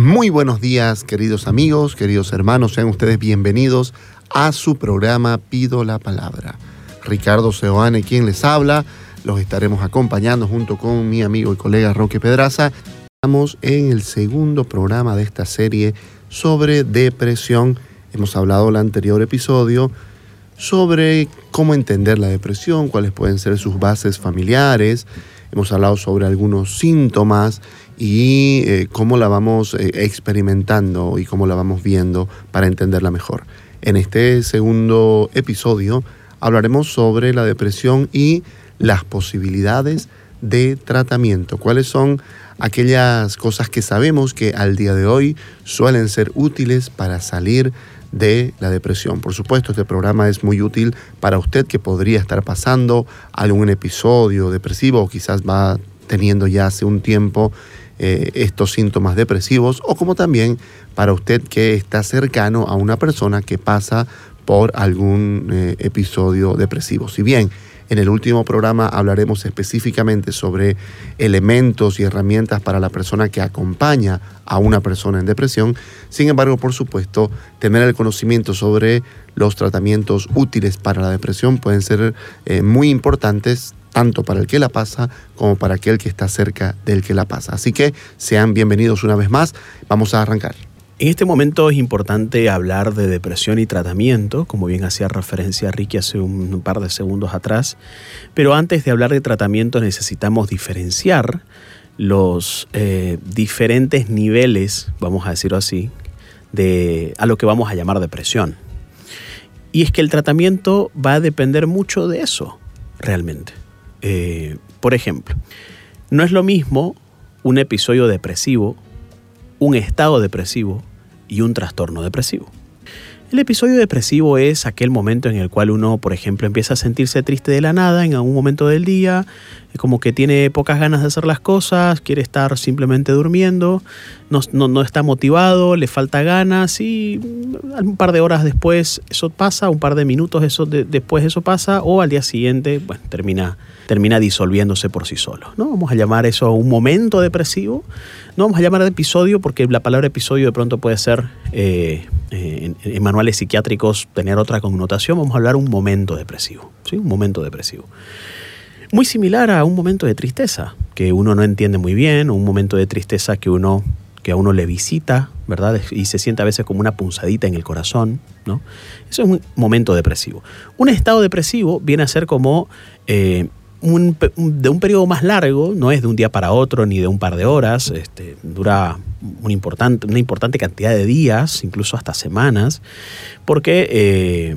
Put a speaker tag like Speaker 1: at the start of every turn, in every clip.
Speaker 1: Muy buenos días, queridos amigos, queridos hermanos, sean ustedes bienvenidos a su programa Pido la Palabra. Ricardo Seoane, quien les habla, los estaremos acompañando junto con mi amigo y colega Roque Pedraza. Estamos en el segundo programa de esta serie sobre depresión. Hemos hablado en el anterior episodio sobre cómo entender la depresión, cuáles pueden ser sus bases familiares. Hemos hablado sobre algunos síntomas y eh, cómo la vamos eh, experimentando y cómo la vamos viendo para entenderla mejor. En este segundo episodio hablaremos sobre la depresión y las posibilidades de tratamiento. ¿Cuáles son aquellas cosas que sabemos que al día de hoy suelen ser útiles para salir de la depresión. Por supuesto, este programa es muy útil para usted que podría estar pasando algún episodio depresivo o quizás va teniendo ya hace un tiempo eh, estos síntomas depresivos o como también para usted que está cercano a una persona que pasa por algún eh, episodio depresivo. Si bien en el último programa hablaremos específicamente sobre elementos y herramientas para la persona que acompaña a una persona en depresión. Sin embargo, por supuesto, tener el conocimiento sobre los tratamientos útiles para la depresión pueden ser eh, muy importantes tanto para el que la pasa como para aquel que está cerca del que la pasa. Así que sean bienvenidos una vez más. Vamos a arrancar.
Speaker 2: En este momento es importante hablar de depresión y tratamiento, como bien hacía referencia Ricky hace un par de segundos atrás, pero antes de hablar de tratamiento necesitamos diferenciar los eh, diferentes niveles, vamos a decirlo así, de, a lo que vamos a llamar depresión. Y es que el tratamiento va a depender mucho de eso, realmente. Eh, por ejemplo, no es lo mismo un episodio depresivo, un estado depresivo y un trastorno depresivo. El episodio depresivo es aquel momento en el cual uno, por ejemplo, empieza a sentirse triste de la nada en algún momento del día, como que tiene pocas ganas de hacer las cosas, quiere estar simplemente durmiendo, no, está motivado, le falta ganas y un par de horas después eso pasa, un par de minutos después eso pasa o al día siguiente termina termina disolviéndose por sí solo. ¿no? Vamos a llamar eso un momento depresivo. No vamos a llamar de episodio porque la palabra episodio de pronto puede ser, eh, eh, en, manuales psiquiátricos, tener otra connotación. Vamos a hablar un momento depresivo. ¿sí? Un momento depresivo. Muy similar a un momento de tristeza, que uno no entiende muy bien, o un momento de tristeza que uno que a uno le visita, ¿verdad? Y se siente a veces como una punzadita en el corazón, ¿no? Eso es un momento depresivo. Un estado depresivo viene a ser como eh, de un periodo más largo, no es de un día para otro ni de un par de horas, este, dura importante, una importante cantidad de días, incluso hasta semanas, porque eh,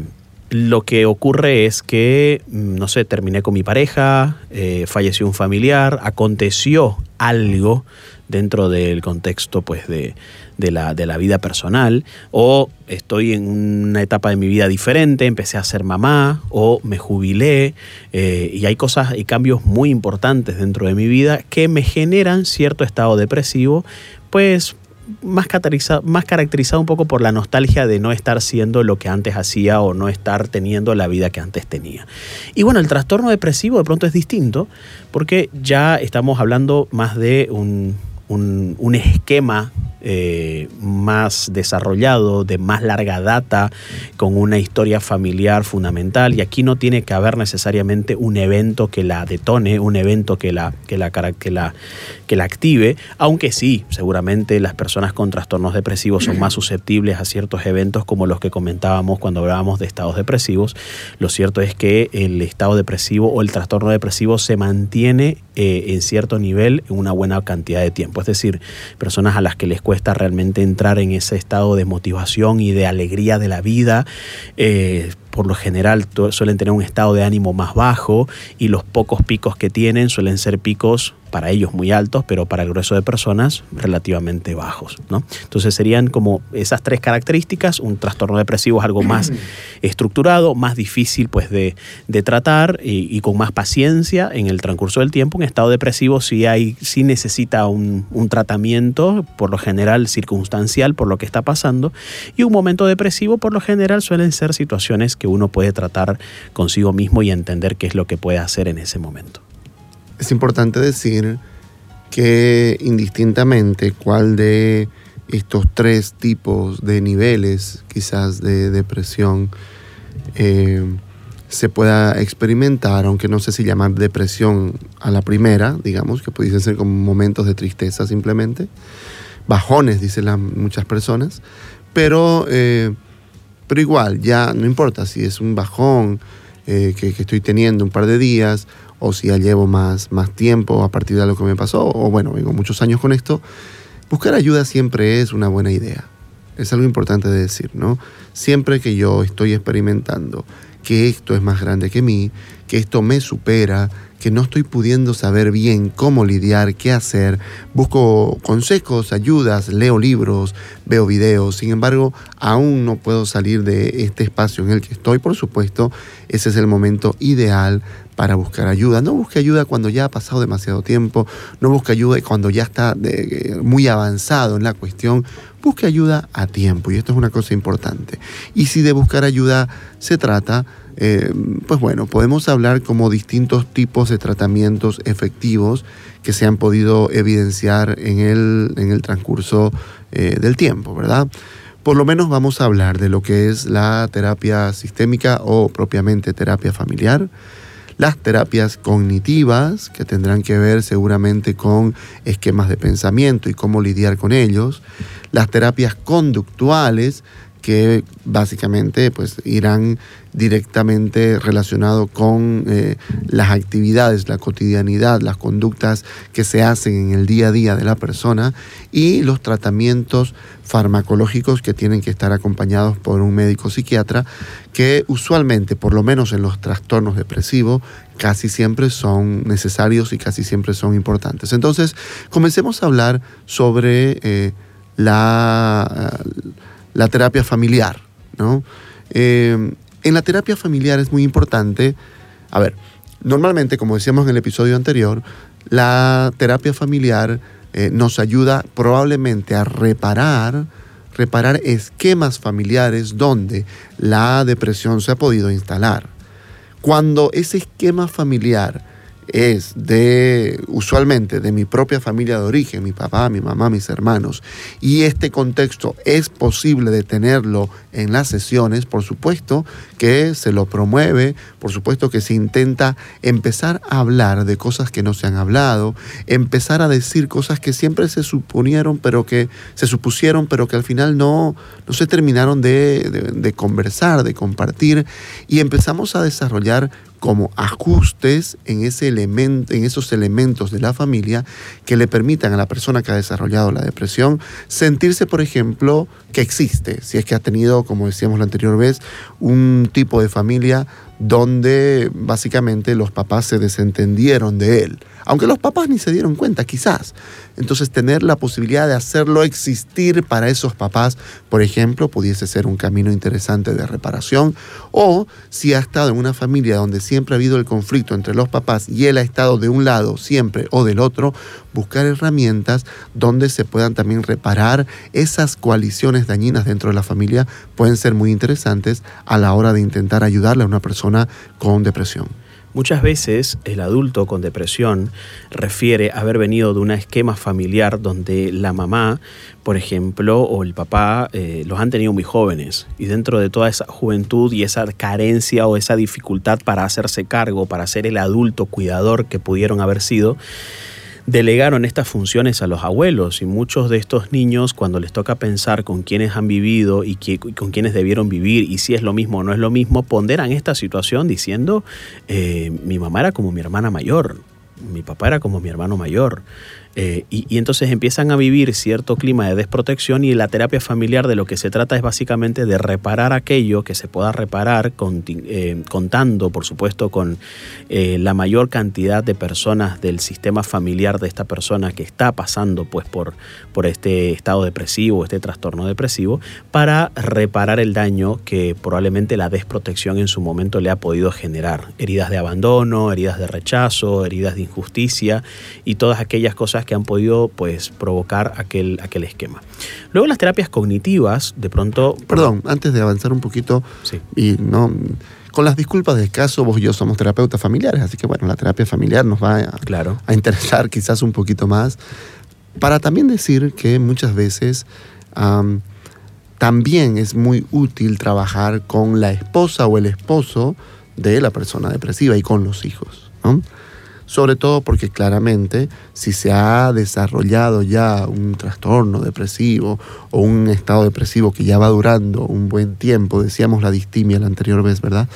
Speaker 2: lo que ocurre es que, mm, no sé, terminé con mi pareja, eh, falleció un familiar, aconteció algo dentro del contexto pues, de, de la, de la vida personal, o estoy en una etapa de mi vida diferente, empecé a ser mamá, o me jubilé, eh, y hay cosas y cambios muy importantes dentro de mi vida que me generan cierto estado depresivo, pues más más caracterizado un poco por la nostalgia de no estar siendo lo que antes hacía o no estar teniendo la vida que antes tenía. Y bueno, el trastorno depresivo de pronto es distinto porque ya estamos hablando más de un, un, esquema eh, más desarrollado, de más larga data, con una historia familiar fundamental. Y aquí no tiene que haber necesariamente un evento que la detone, un evento que la, que la, que la, active, aunque sí, seguramente las personas con trastornos depresivos son más susceptibles a ciertos eventos como los que comentábamos cuando hablábamos de estados depresivos. Lo cierto es que el estado depresivo o el trastorno depresivo se mantiene eh, en cierto nivel en una buena cantidad de tiempo. Es decir, personas a las que les cuesta realmente entrar en ese estado de motivación y de alegría de la vida, eh, por lo general suelen tener un estado de ánimo más bajo y los pocos picos que tienen suelen ser picos para ellos muy altos, pero para el grueso de personas relativamente bajos. ¿no? Entonces serían como esas tres características. Un trastorno depresivo es algo más estructurado, más difícil pues, de, tratar y, con más paciencia en el transcurso del tiempo. Un estado depresivo sí, hay, sí necesita un, un tratamiento, por lo general circunstancial por lo que está pasando. Y un momento depresivo, por lo general, suelen ser situaciones que uno puede tratar consigo mismo y entender qué es lo que puede hacer en ese momento.
Speaker 1: Es importante decir que indistintamente cuál de estos tres tipos de niveles quizás de depresión eh, se pueda experimentar, aunque no sé si llamar depresión a la primera, digamos, que pudiesen ser como momentos de tristeza simplemente, bajones, dicen muchas personas, pero, eh, pero igual, ya no importa si es un bajón eh, que, que, estoy teniendo un par de días o si ya llevo más, más tiempo a partir de lo que me pasó, o bueno, vengo muchos años con esto, buscar ayuda siempre es una buena idea. Es algo importante de decir, ¿no? Siempre que yo estoy experimentando que esto es más grande que mí, que esto me supera, que no estoy pudiendo saber bien cómo lidiar, qué hacer. Busco consejos, ayudas, leo libros, veo videos. Sin embargo, aún no puedo salir de este espacio en el que estoy. Por supuesto, ese es el momento ideal para buscar ayuda. No busque ayuda cuando ya ha pasado demasiado tiempo, no busque ayuda cuando ya está muy avanzado en la cuestión. Busque ayuda a tiempo y esto es una cosa importante. Y si de buscar ayuda se trata, eh, pues bueno, podemos hablar como distintos tipos de tratamientos efectivos que se han podido evidenciar en el, en el transcurso eh, del tiempo, ¿verdad? Por lo menos vamos a hablar de lo que es la terapia sistémica o propiamente terapia familiar, las terapias cognitivas, que tendrán que ver seguramente con esquemas de pensamiento y cómo lidiar con ellos, las terapias conductuales, que básicamente pues irán directamente relacionado con eh, las actividades, la cotidianidad, las conductas que se hacen en el día a día de la persona y los tratamientos farmacológicos que tienen que estar acompañados por un médico psiquiatra que usualmente, por lo menos en los trastornos depresivos, casi siempre son necesarios y casi siempre son importantes. Entonces, comencemos a hablar sobre eh, la la terapia familiar. ¿no? Eh, en la terapia familiar es muy importante, a ver, normalmente, como decíamos en el episodio anterior, la terapia familiar eh, nos ayuda probablemente a reparar, reparar esquemas familiares donde la depresión se ha podido instalar. Cuando ese esquema familiar es de, usualmente, de mi propia familia de origen, mi papá, mi mamá, mis hermanos, y este contexto es posible de tenerlo en las sesiones, por supuesto que se lo promueve, por supuesto que se intenta empezar a hablar de cosas que no se han hablado, empezar a decir cosas que siempre se suponieron, pero que se supusieron, pero que al final no, no se terminaron de, de conversar, de compartir, y empezamos a desarrollar como ajustes en, ese elemento, en esos elementos de la familia que le permitan a la persona que ha desarrollado la depresión sentirse, por ejemplo, que existe, si es que ha tenido, como decíamos la anterior vez, un tipo de familia donde básicamente los papás se desentendieron de él, aunque los papás ni se dieron cuenta, quizás. Entonces tener la posibilidad de hacerlo existir para esos papás, por ejemplo, pudiese ser un camino interesante de reparación, o si ha estado en una familia donde siempre ha habido el conflicto entre los papás y él ha estado de un lado siempre o del otro, buscar herramientas donde se puedan también reparar esas coaliciones dañinas dentro de la familia pueden ser muy interesantes a la hora de intentar ayudarle a una persona con depresión.
Speaker 2: Muchas veces el adulto con depresión refiere haber venido de un esquema familiar donde la mamá, por ejemplo, o el papá eh, los han tenido muy jóvenes. Y dentro de toda esa juventud y esa carencia o esa dificultad para hacerse cargo, para ser el adulto cuidador que pudieron haber sido, delegaron estas funciones a los abuelos y muchos de estos niños cuando les toca pensar con quiénes han vivido y, con quiénes debieron vivir y si es lo mismo o no es lo mismo, ponderan esta situación diciendo, eh, mi mamá era como mi hermana mayor, mi papá era como mi hermano mayor. Eh, y, entonces empiezan a vivir cierto clima de desprotección y la terapia familiar de lo que se trata es básicamente de reparar aquello que se pueda reparar eh, contando, por supuesto, con eh, la mayor cantidad de personas del sistema familiar de esta persona que está pasando pues, por, por este estado depresivo, este trastorno depresivo, para reparar el daño que probablemente la desprotección en su momento le ha podido generar. Heridas de abandono, heridas de rechazo, heridas de injusticia y todas aquellas cosas que han podido pues, provocar aquel, aquel esquema. Luego las terapias cognitivas, de pronto...
Speaker 1: Perdón, antes de avanzar un poquito, y no, con las disculpas de caso, vos y yo somos terapeutas familiares, así que bueno, la terapia familiar nos va a,
Speaker 2: claro.
Speaker 1: a interesar quizás un poquito más, para también decir que muchas veces... también es muy útil trabajar con la esposa o el esposo de la persona depresiva y con los hijos. ¿no? Sobre todo porque claramente si se ha desarrollado ya un trastorno depresivo o un estado depresivo que ya va durando un buen tiempo, decíamos la distimia la anterior vez, ¿verdad?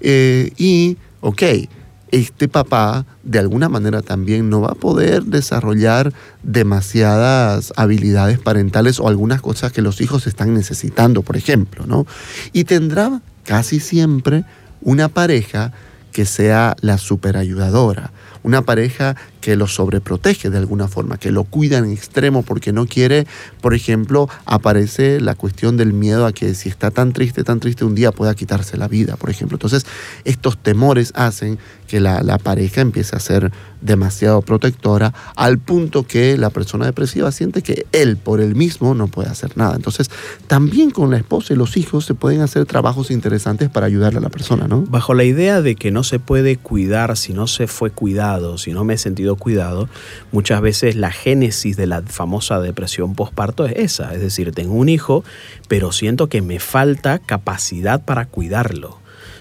Speaker 1: Eh, y, ok, este papá de alguna manera también no va a poder desarrollar demasiadas habilidades parentales o algunas cosas que los hijos están necesitando, por ejemplo, ¿no? Y tendrá casi siempre una pareja que sea la superayudadora, una pareja que lo sobreprotege de alguna forma, que lo cuida en extremo porque no quiere, por ejemplo, aparece la cuestión del miedo a que si está tan triste, tan triste, un día pueda quitarse la vida, por ejemplo. Entonces, estos temores hacen que la, pareja empiece a ser demasiado protectora al punto que la persona depresiva siente que él por él mismo no puede hacer nada. Entonces, también con la esposa y los hijos se pueden hacer trabajos interesantes para ayudarle a la persona, ¿no?
Speaker 2: Bajo la idea de que no se puede cuidar si no se fue cuidado, si no me he sentido cuidado, muchas veces la génesis de la famosa depresión postparto es esa, es decir, tengo un hijo, pero siento que me falta capacidad para cuidarlo.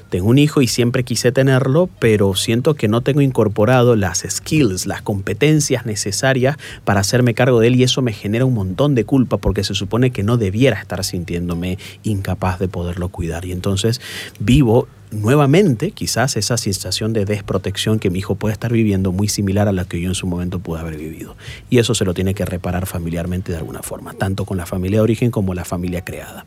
Speaker 2: Tengo un hijo y siempre quise tenerlo, pero siento que no tengo incorporado las skills, las competencias necesarias para hacerme cargo de él y eso me genera un montón de culpa porque se supone que no debiera estar sintiéndome incapaz de poderlo cuidar. Y entonces vivo nuevamente quizás esa sensación de desprotección que mi hijo puede estar viviendo muy similar a la que yo en su momento pude haber vivido. Y eso se lo tiene que reparar familiarmente de alguna forma, tanto con la familia de origen como la familia creada.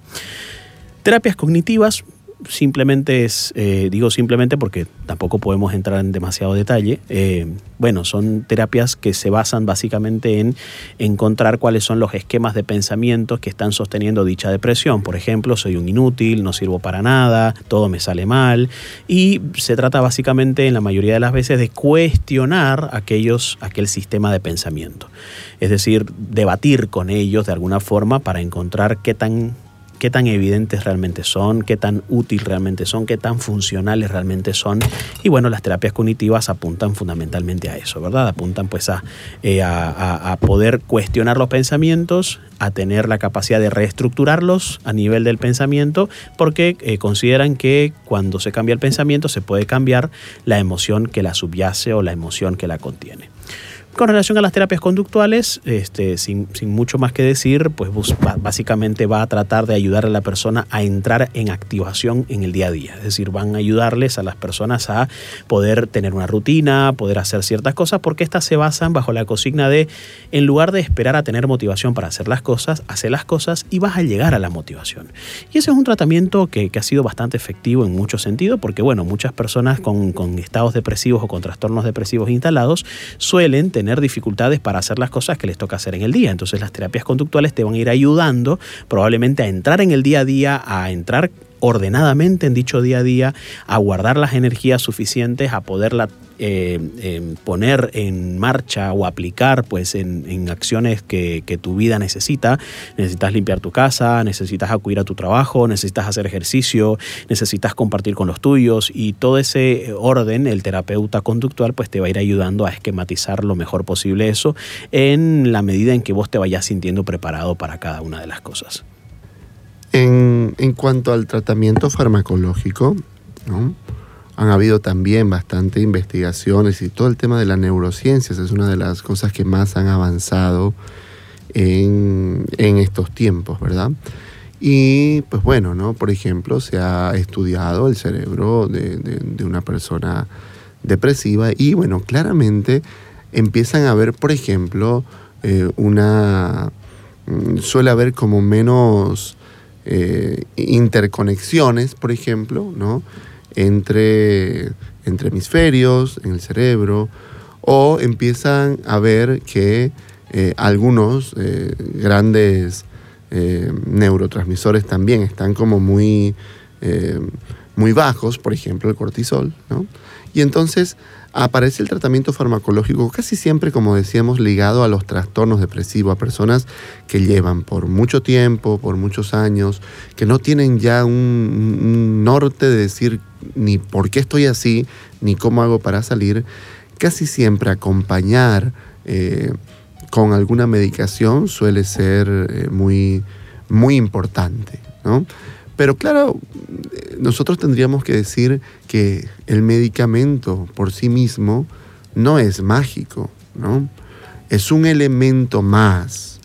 Speaker 2: Terapias cognitivas, simplemente es, eh, digo simplemente porque tampoco podemos entrar en demasiado detalle, eh, bueno, son terapias que se basan básicamente en encontrar cuáles son los esquemas de pensamiento que están sosteniendo dicha depresión. Por ejemplo, soy un inútil, no sirvo para nada, todo me sale mal. Y se trata básicamente en la mayoría de las veces de cuestionar aquellos, aquel sistema de pensamiento. Es decir, debatir con ellos de alguna forma para encontrar qué tan qué tan evidentes realmente son, qué tan útiles realmente son, qué tan funcionales realmente son. Y bueno, las terapias cognitivas apuntan fundamentalmente a eso, ¿verdad? Apuntan pues a, eh, poder cuestionar los pensamientos, a tener la capacidad de reestructurarlos a nivel del pensamiento, porque eh, consideran que cuando se cambia el pensamiento se puede cambiar la emoción que la subyace o la emoción que la contiene. Con relación a las terapias conductuales, este, sin, mucho más que decir, pues básicamente va a tratar de ayudar a la persona a entrar en activación en el día a día. Es decir, van a ayudarles a las personas a poder tener una rutina, poder hacer ciertas cosas, porque estas se basan bajo la consigna de, en lugar de esperar a tener motivación para hacer las cosas, hacer las cosas y vas a llegar a la motivación. Y ese es un tratamiento que, ha sido bastante efectivo en muchos sentidos, porque bueno, muchas personas con, con estados depresivos o con trastornos depresivos instalados suelen tener tener dificultades para hacer las cosas que les toca hacer en el día. Entonces las terapias conductuales te van a ir ayudando probablemente a entrar en el día a día, a entrar ordenadamente en dicho día a día, a guardar las energías suficientes, a poderla eh, poner en marcha o aplicar pues en, acciones que, que, tu vida necesita. Necesitas limpiar tu casa, necesitas acudir a tu trabajo, necesitas hacer ejercicio, necesitas compartir con los tuyos y todo ese orden, el terapeuta conductual pues te va a ir ayudando a esquematizar lo mejor posible eso en la medida en que vos te vayas sintiendo preparado para cada una de las cosas.
Speaker 1: En, cuanto al tratamiento farmacológico, han habido también bastante investigaciones y todo el tema de las neurociencias es una de las cosas que más han avanzado en, estos tiempos, ¿verdad? Y pues bueno, ¿no? Por ejemplo, se ha estudiado el cerebro de, una persona depresiva y bueno, claramente empiezan a haber, por ejemplo, eh, una... Mm, suele haber como menos eh, interconexiones, por ejemplo, ¿no? entre, entre hemisferios en el cerebro, o empiezan a ver que eh, algunos grandes neurotransmisores también están como muy, muy bajos, por ejemplo el cortisol, ¿no? Y entonces aparece el tratamiento farmacológico casi siempre, como decíamos, ligado a los trastornos depresivos, a personas que llevan por mucho tiempo, por muchos años, que no tienen ya un, norte de decir ni por qué estoy así, ni cómo hago para salir. Casi siempre acompañar eh, con alguna medicación suele ser eh, muy, muy importante. ¿no? Pero claro, nosotros tendríamos que decir que el medicamento por sí mismo no es mágico, ¿no? Es un elemento más,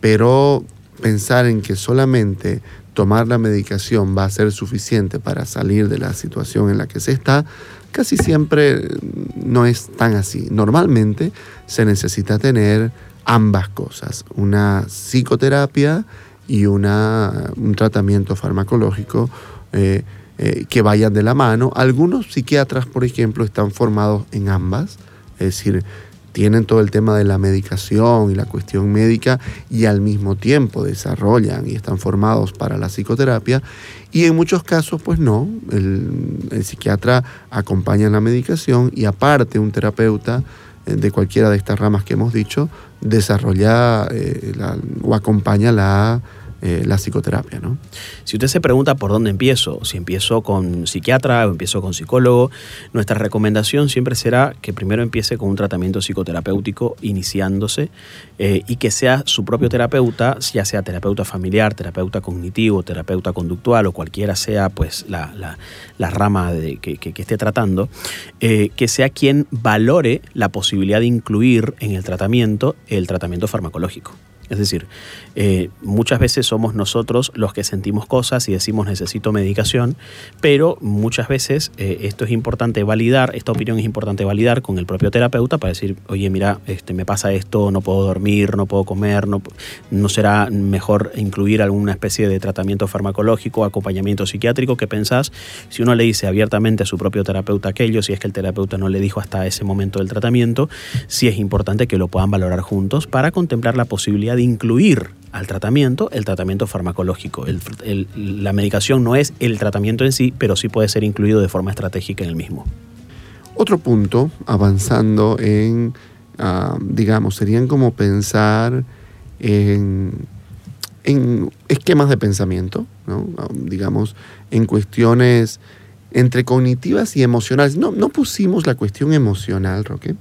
Speaker 1: pero pensar en que solamente tomar la medicación va a ser suficiente para salir de la situación en la que se está, casi siempre no es tan así. Normalmente se necesita tener ambas cosas, una psicoterapia y una, un tratamiento farmacológico eh, eh, que vayan de la mano. Algunos psiquiatras, por ejemplo, están formados en ambas, es decir, tienen todo el tema de la medicación y la cuestión médica y al mismo tiempo desarrollan y están formados para la psicoterapia. Y en muchos casos, pues no, el, psiquiatra acompaña la medicación y aparte un terapeuta de cualquiera de estas ramas que hemos dicho, desarrolla o acompaña la eh, la psicoterapia. ¿no?
Speaker 2: Si usted se pregunta por dónde empiezo, si empiezo con psiquiatra o empiezo con psicólogo, nuestra recomendación siempre será que primero empiece con un tratamiento psicoterapéutico iniciándose eh, y que sea su propio terapeuta, ya sea terapeuta familiar, terapeuta cognitivo, terapeuta conductual o cualquiera sea pues la, rama de, que, esté tratando, eh, que sea quien valore la posibilidad de incluir en el tratamiento el tratamiento farmacológico. Es decir, eh, muchas veces somos nosotros los que sentimos cosas y decimos necesito medicación, pero muchas veces eh, esto es importante validar, esta opinión es importante validar con el propio terapeuta para decir, oye, mira, este, me pasa esto, no puedo dormir, no puedo comer, no, no será mejor incluir alguna especie de tratamiento farmacológico, acompañamiento psiquiátrico, ¿qué pensás? Si uno le dice abiertamente a su propio terapeuta aquello, si es que el terapeuta no le dijo hasta ese momento del tratamiento, sí es importante que lo puedan valorar juntos para contemplar la posibilidad de incluir al tratamiento el tratamiento farmacológico. la medicación no es el tratamiento en sí, pero sí puede ser incluido de forma estratégica en el mismo.
Speaker 1: Otro punto, avanzando en, ah, digamos, serían como pensar en, esquemas de pensamiento, ah, digamos, en cuestiones entre cognitivas y emocionales. No, no pusimos la cuestión emocional, Roque,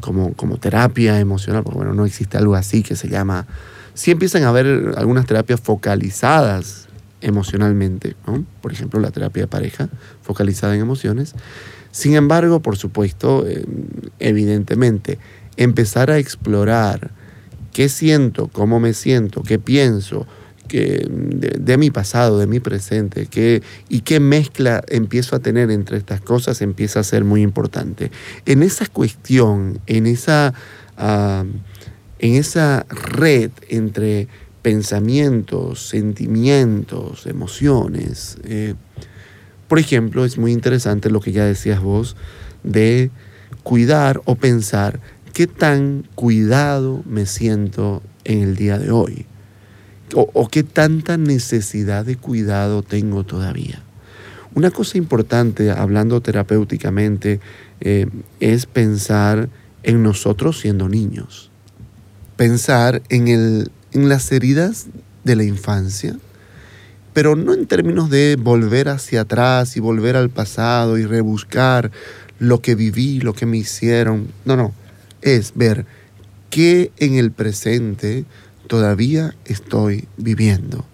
Speaker 1: como, como terapia emocional, porque bueno, no existe algo así que se llama... Sí empiezan a haber algunas terapias focalizadas emocionalmente, por ejemplo la terapia de pareja focalizada en emociones. Sin embargo, por supuesto, eh, evidentemente, empezar a explorar qué siento, cómo me siento, qué pienso, de, mi pasado, de mi presente, y qué mezcla empiezo a tener entre estas cosas empieza a ser muy importante. En esa cuestión, en esa, ah, en esa red entre pensamientos, sentimientos, emociones, eh, por ejemplo, es muy interesante lo que ya decías vos de cuidar o pensar qué tan cuidado me siento en el día de hoy o, qué tanta necesidad de cuidado tengo todavía. Una cosa importante, hablando terapéuticamente, eh, es pensar en nosotros siendo niños. Pensar en, el, en las heridas de la infancia, pero no en términos de volver hacia atrás y volver al pasado y rebuscar lo que viví, lo que me hicieron. No, no. Es ver qué en el presente todavía estoy viviendo.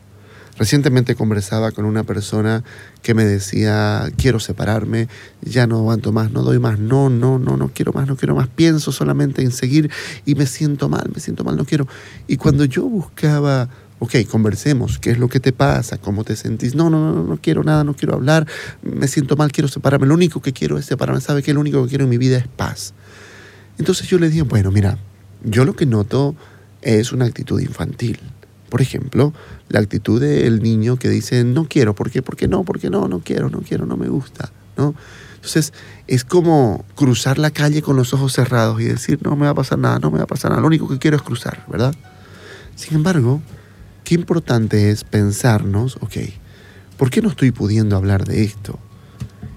Speaker 1: Recientemente conversaba con una persona que me decía, quiero separarme, ya no aguanto más, no doy más, no, no, no, no quiero más, no quiero más, pienso solamente en seguir y me siento mal, me siento mal, no quiero. Y cuando yo buscaba ok, conversemos, ¿qué es lo que te pasa? ¿Cómo te sentís? No, no, no, no quiero nada, no quiero hablar, me siento mal, quiero separarme, lo único que quiero es separarme, ¿sabe qué? Lo único que quiero en mi vida es paz. Entonces yo le dije, bueno, mira, yo lo que noto es una actitud infantil. Por ejemplo, la actitud del niño que dice, no quiero, ¿por qué? ¿Por qué no? ¿Por qué no? No quiero, no quiero, no me gusta, ¿no? Entonces, es como cruzar la calle con los ojos cerrados y decir, no me va a pasar nada, no me va a pasar nada, lo único que quiero es cruzar, ¿verdad? Sin embargo, qué importante es pensarnos, ok, ¿por qué no estoy pudiendo hablar de esto?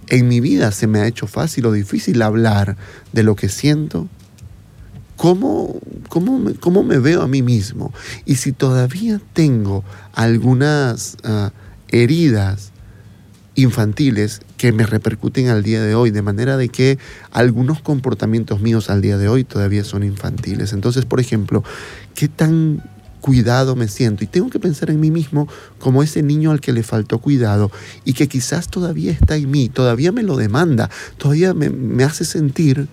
Speaker 1: En mi vida se me ha hecho fácil o difícil hablar de lo que siento. ¿Cómo, cómo, me, cómo me veo a mí mismo? Y si todavía tengo algunas uh, heridas infantiles que me repercuten al día de hoy, de manera de que algunos comportamientos míos al día de hoy todavía son infantiles. Entonces, por ejemplo, ¿qué tan cuidado me siento. Y tengo que pensar en mí mismo como ese niño al que le faltó cuidado y que quizás todavía está en mí, todavía me lo demanda, todavía me, me hace sentir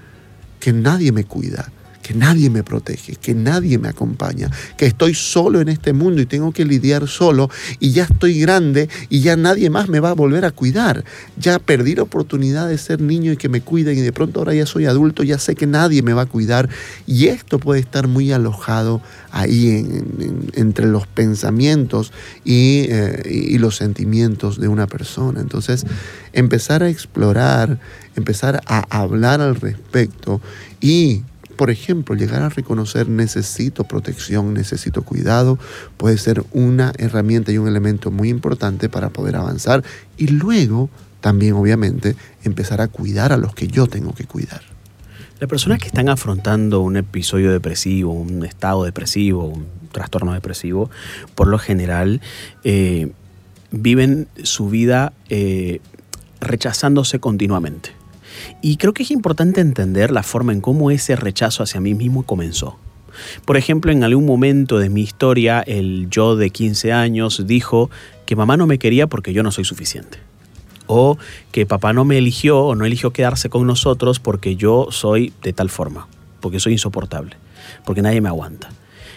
Speaker 1: que nadie me cuida, que nadie me protege, que nadie me acompaña, que estoy solo en este mundo y tengo que lidiar solo y ya estoy grande y ya nadie más me va a volver a cuidar. Ya perdí la oportunidad de ser niño y que me cuiden y de pronto ahora ya soy adulto, ya sé que nadie me va a cuidar y esto puede estar muy alojado ahí en, en, entre los pensamientos eh, y los sentimientos de una persona. Entonces, empezar a explorar, empezar a hablar al respecto y por ejemplo, llegar a reconocer necesito protección, necesito cuidado, puede ser una herramienta y un elemento muy importante para poder avanzar y luego también, obviamente, empezar a cuidar a los que yo tengo que cuidar.
Speaker 2: Las personas que están afrontando un episodio depresivo, un estado depresivo, un trastorno depresivo, por lo general eh, viven su vida eh, rechazándose continuamente. Y creo que es importante entender la forma en cómo ese rechazo hacia mí mismo comenzó. Por ejemplo, en algún momento de mi historia, el yo de 15 años dijo que mamá no me quería porque yo no soy suficiente. O que papá no me eligió o no eligió quedarse con nosotros porque yo soy de tal forma, porque soy insoportable, porque nadie me aguanta.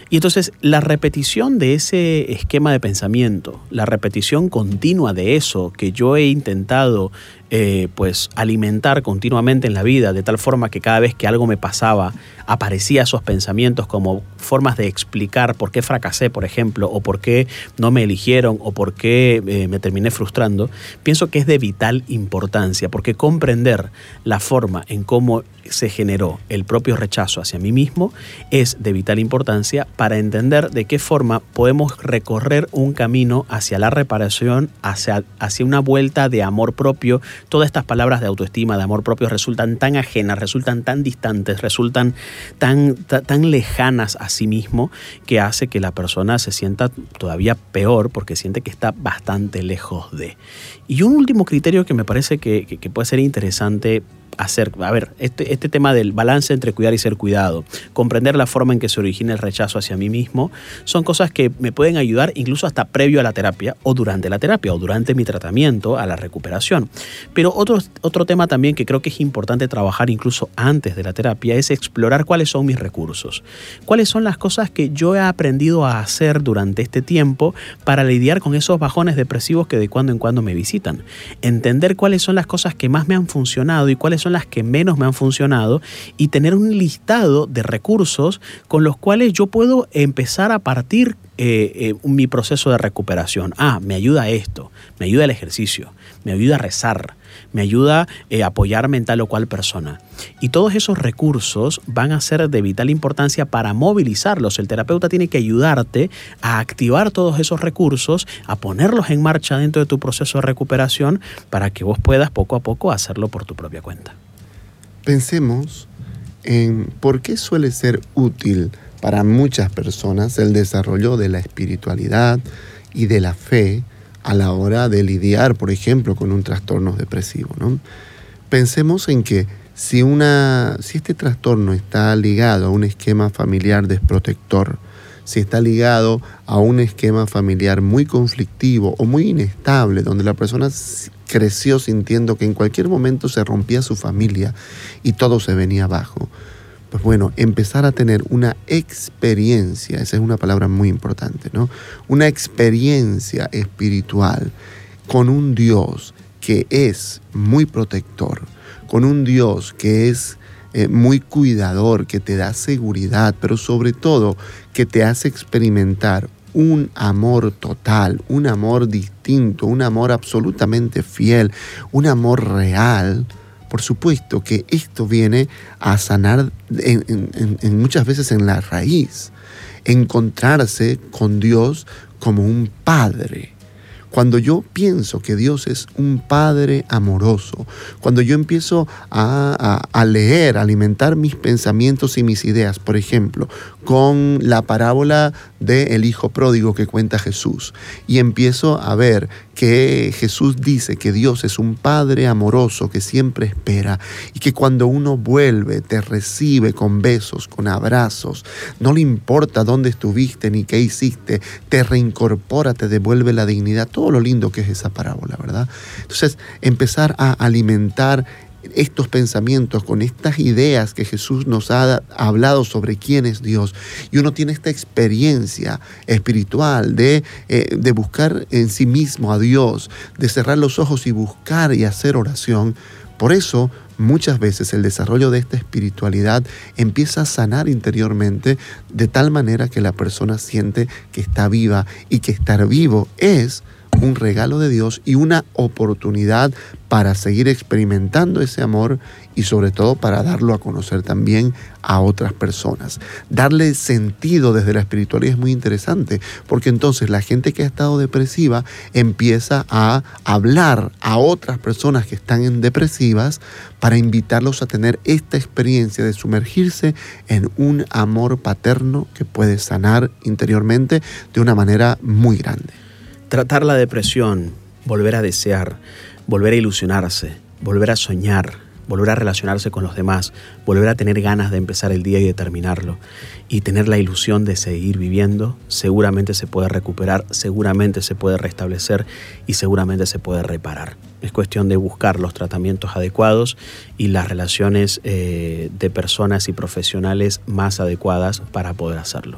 Speaker 2: Y entonces la repetición de ese esquema de pensamiento, la repetición continua de eso que yo he intentado eh, pues alimentar continuamente en la vida, de tal forma que cada vez que algo me pasaba, aparecía esos pensamientos como formas de explicar por qué fracasé, por ejemplo, o por qué no me eligieron, o por qué eh, me terminé frustrando, pienso que es de vital importancia, porque comprender la forma en cómo se generó el propio rechazo hacia mí mismo es de vital importancia para entender de qué forma podemos recorrer un camino hacia la reparación, hacia, hacia una vuelta de amor propio, todas estas palabras de autoestima, de amor propio, resultan tan ajenas, resultan tan distantes, resultan tan, tan, lejanas a sí mismo, que hace que la persona se sienta todavía peor porque siente que está bastante lejos de. Y un último criterio que me parece que, que puede ser interesante hacer, a ver, este, este tema del balance entre cuidar y ser cuidado, comprender la forma en que se origina el rechazo hacia mí mismo, son cosas que me pueden ayudar incluso hasta previo a la terapia o durante la terapia o durante mi tratamiento a la recuperación. Pero otro, otro tema también que creo que es importante trabajar incluso antes de la terapia es explorar cuáles son mis recursos, cuáles son las cosas que yo he aprendido a hacer durante este tiempo para lidiar con esos bajones depresivos que de cuando en cuando me visitan. Entender cuáles son las cosas que más me han funcionado y cuáles son las que menos me han funcionado y tener un listado de recursos con los cuales yo puedo empezar a partir eh, eh, mi proceso de recuperación. Ah, me ayuda esto, me ayuda el ejercicio, me ayuda a rezar, me ayuda eh, a apoyarme en tal o cual persona. Y todos esos recursos van a ser de vital importancia para movilizarlos. El terapeuta tiene que ayudarte a activar todos esos recursos, a ponerlos en marcha dentro de tu proceso de recuperación para que vos puedas poco a poco hacerlo por tu propia cuenta.
Speaker 1: Pensemos en por qué suele ser útil para muchas personas el desarrollo de la espiritualidad y de la fe a la hora de lidiar, por ejemplo, con un trastorno depresivo. ¿no? Pensemos en que si, una, si este trastorno está ligado a un esquema familiar desprotector, si está ligado a un esquema familiar muy conflictivo o muy inestable, donde la persona creció sintiendo que en cualquier momento se rompía su familia y todo se venía abajo, Pues bueno, empezar a tener una experiencia, esa es una palabra muy importante, ¿no? Una experiencia espiritual con un Dios que es muy protector, con un Dios que es eh, muy cuidador, que te da seguridad, pero sobre todo que te hace experimentar un amor total, un amor distinto, un amor absolutamente fiel, un amor real, por supuesto que esto viene a sanar muchas veces en la raíz, encontrarse con Dios como un padre. Cuando yo pienso que Dios es un Padre amoroso, cuando yo empiezo a, leer, a alimentar mis pensamientos y mis ideas, por ejemplo, con la parábola del Hijo Pródigo que cuenta Jesús, y empiezo a ver que Jesús dice que Dios es un Padre amoroso que siempre espera y que cuando uno vuelve te recibe con besos, con abrazos, no le importa dónde estuviste ni qué hiciste, te reincorpora, te devuelve la dignidad, todo lo lindo que es esa parábola, ¿verdad? Entonces, empezar a alimentar estos pensamientos, con estas ideas que Jesús nos ha hablado sobre quién es Dios. Y uno tiene esta experiencia espiritual de, eh, de buscar en sí mismo a Dios, de cerrar los ojos y buscar y hacer oración. Por eso muchas veces el desarrollo de esta espiritualidad empieza a sanar interiormente de tal manera que la persona siente que está viva y que estar vivo es un regalo de Dios y una oportunidad para seguir experimentando ese amor y sobre todo para darlo a conocer también a otras personas. Darle sentido desde la espiritualidad es muy interesante, porque entonces la gente que ha estado depresiva empieza a hablar a otras personas que están en depresivas para invitarlos a tener esta experiencia de sumergirse en un amor paterno que puede sanar interiormente de una manera muy grande.
Speaker 2: Tratar la depresión, volver a desear, volver a ilusionarse, volver a soñar, volver a relacionarse con los demás, volver a tener ganas de empezar el día y de terminarlo, y tener la ilusión de seguir viviendo, seguramente se puede recuperar, seguramente se puede restablecer y seguramente se puede reparar. Es cuestión de buscar los tratamientos adecuados y las relaciones eh, de personas y profesionales más adecuadas para poder hacerlo.